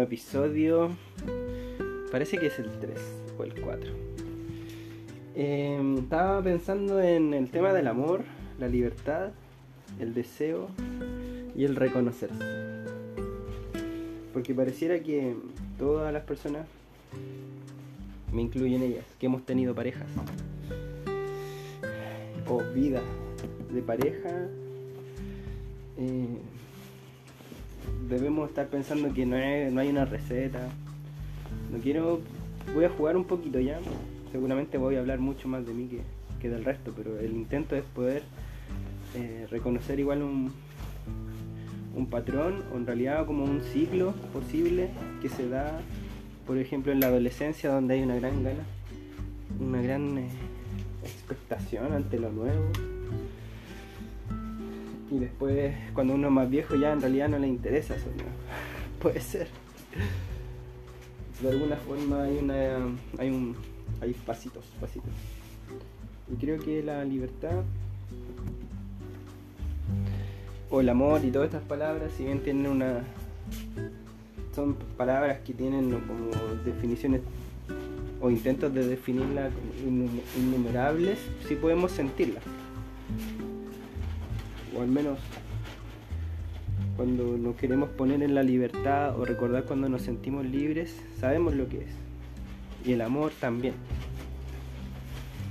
episodio. Parece que es el 3 o el 4. Em, estaba pensando en el tema del amor, la libertad, el deseo y el reconocerse. Porque pareciera que todas las personas, me incluyen ellas, que hemos tenido parejas o vida de pareja, eh, debemos estar pensando que no, no hay una receta. No quiero, voy a jugar un poquito ya. Seguramente voy a hablar mucho más de mí que, que del resto, pero el intento es poder eh, reconocer igual un, un patrón o en realidad como un ciclo posible que se da, por ejemplo, en la adolescencia donde hay una gran gana, una gran eh, expectación ante lo nuevo. Y después, cuando uno es más viejo, ya en realidad no le interesa. Puede ser. De alguna forma hay una. hay un. hay pasitos, pasitos. Y creo que la libertad o el amor y todas estas palabras, si bien tienen una. son palabras que tienen como definiciones o intentos de definirlas innumerables, sí podemos sentirlas. O al menos cuando nos queremos poner en la libertad o recordar cuando nos sentimos libres, sabemos lo que es. Y el amor también.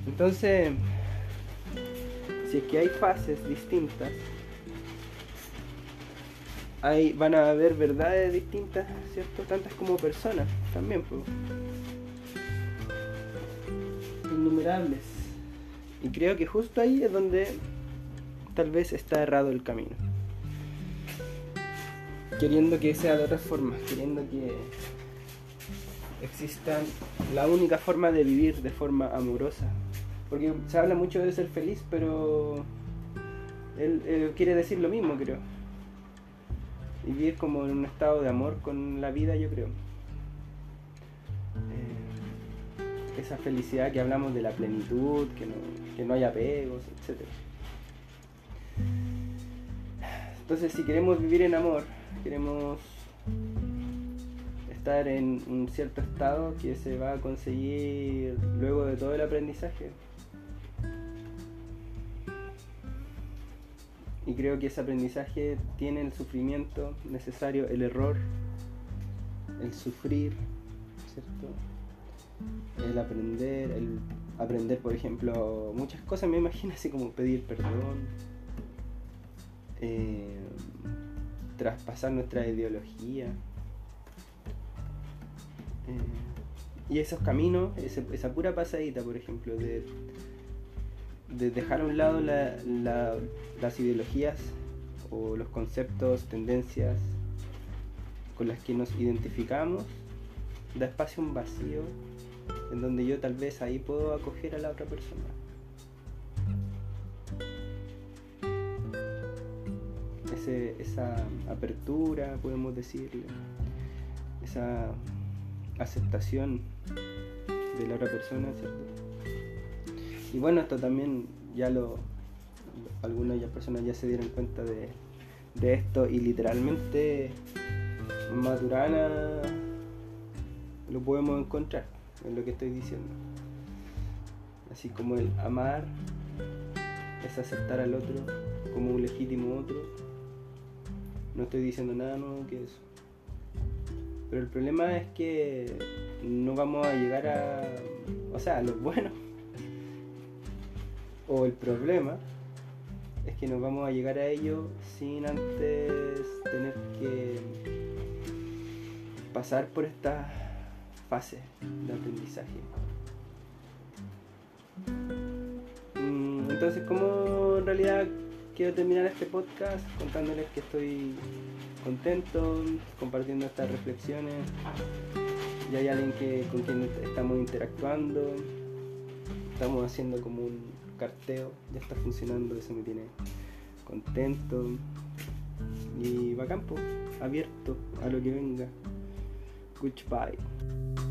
Entonces, si es que hay fases distintas, hay, van a haber verdades distintas, ¿cierto? Tantas como personas también. Pues. Innumerables. Y creo que justo ahí es donde tal vez está errado el camino. Queriendo que sea de otra forma, queriendo que existan la única forma de vivir de forma amorosa. Porque se habla mucho de ser feliz, pero él, quiere decir lo mismo, creo. Vivir como en un estado de amor con la vida, yo creo. Eh, esa felicidad que hablamos de la plenitud, que no, que no haya apegos, etc. Entonces, si queremos vivir en amor, queremos estar en un cierto estado que se va a conseguir luego de todo el aprendizaje. Y creo que ese aprendizaje tiene el sufrimiento necesario, el error, el sufrir, ¿cierto? El aprender, el aprender, por ejemplo, muchas cosas, me imagino así como pedir perdón, eh, traspasar nuestra ideología. Eh, y esos caminos, esa pura pasadita, por ejemplo, de, de dejar a un lado las ideologías o los conceptos, tendencias con las que nos identificamos, da espacio a un vacío en donde yo tal vez ahí puedo acoger a la otra persona. Esa apertura, podemos decirle, esa aceptación de la otra persona, ¿cierto? Y bueno, esto también ya lo, algunas ya personas ya se dieron cuenta de, esto y literalmente en Maturana lo podemos encontrar en lo que estoy diciendo. Así como el amar es aceptar al otro como un legítimo otro no estoy diciendo nada nuevo que eso. Pero el problema es que no vamos a llegar a... O sea, lo bueno. O el problema es que nos vamos a llegar a ello sin antes tener que pasar por esta fase de aprendizaje. Mm, entonces, ¿cómo en realidad quiero terminar este podcast contándoles que estoy contento, compartiendo estas reflexiones. Y hay alguien con quien estamos interactuando. Estamos haciendo como un carteo. Ya está funcionando, eso me tiene contento. Y va campo, abierto a lo que venga. Goodbye.